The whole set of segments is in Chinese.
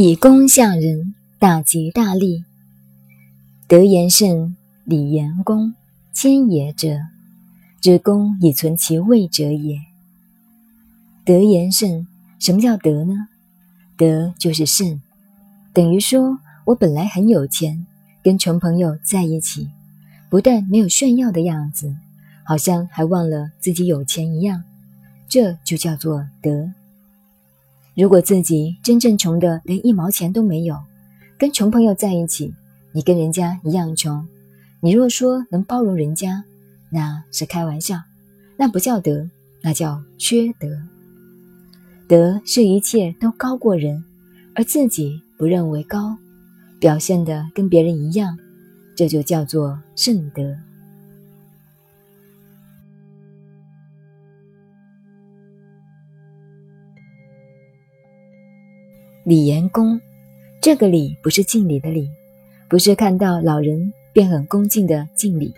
以功下人，大吉大利。德言胜，礼言恭，谦也者，知功以存其位者也。德言胜，什么叫德呢？德就是胜，等于说我本来很有钱，跟穷朋友在一起，不但没有炫耀的样子，好像还忘了自己有钱一样，这就叫做德。如果自己真正穷的连一毛钱都没有，跟穷朋友在一起，你跟人家一样穷，你若说能包容人家，那是开玩笑，那不叫德，那叫缺德。德是一切都高过人，而自己不认为高，表现的跟别人一样，这就叫做圣德。礼言恭，这个礼不是敬礼的礼，不是看到老人便很恭敬的敬礼。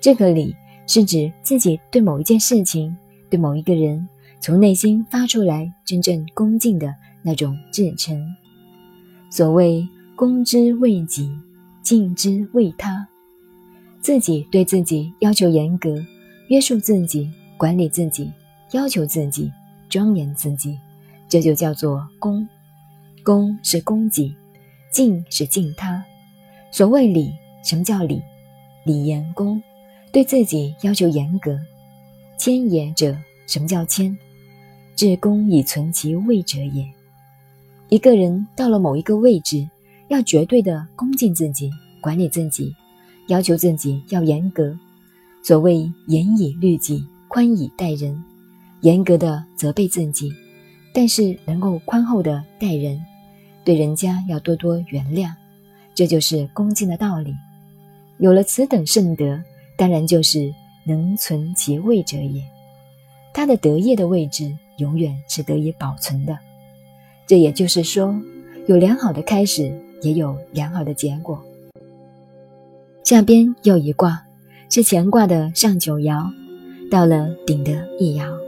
这个礼是指自己对某一件事情、对某一个人，从内心发出来真正恭敬的那种至诚。所谓恭之为己，敬之为他。自己对自己要求严格，约束自己，管理自己，要求自己，庄严自己。这就叫做恭，恭是恭己，敬是敬他。所谓礼，什么叫礼？礼言恭，对自己要求严格。谦也者，什么叫谦？至恭以存其位者也。一个人到了某一个位置，要绝对的恭敬自己，管理自己，要求自己要严格。所谓严以律己，宽以待人，严格的责备自己。但是能够宽厚的待人，对人家要多多原谅，这就是恭敬的道理。有了此等圣德，当然就是能存其位者也。他的德业的位置永远是得以保存的。这也就是说，有良好的开始，也有良好的结果。下边又一卦，是乾卦的上九爻，到了顶的一爻。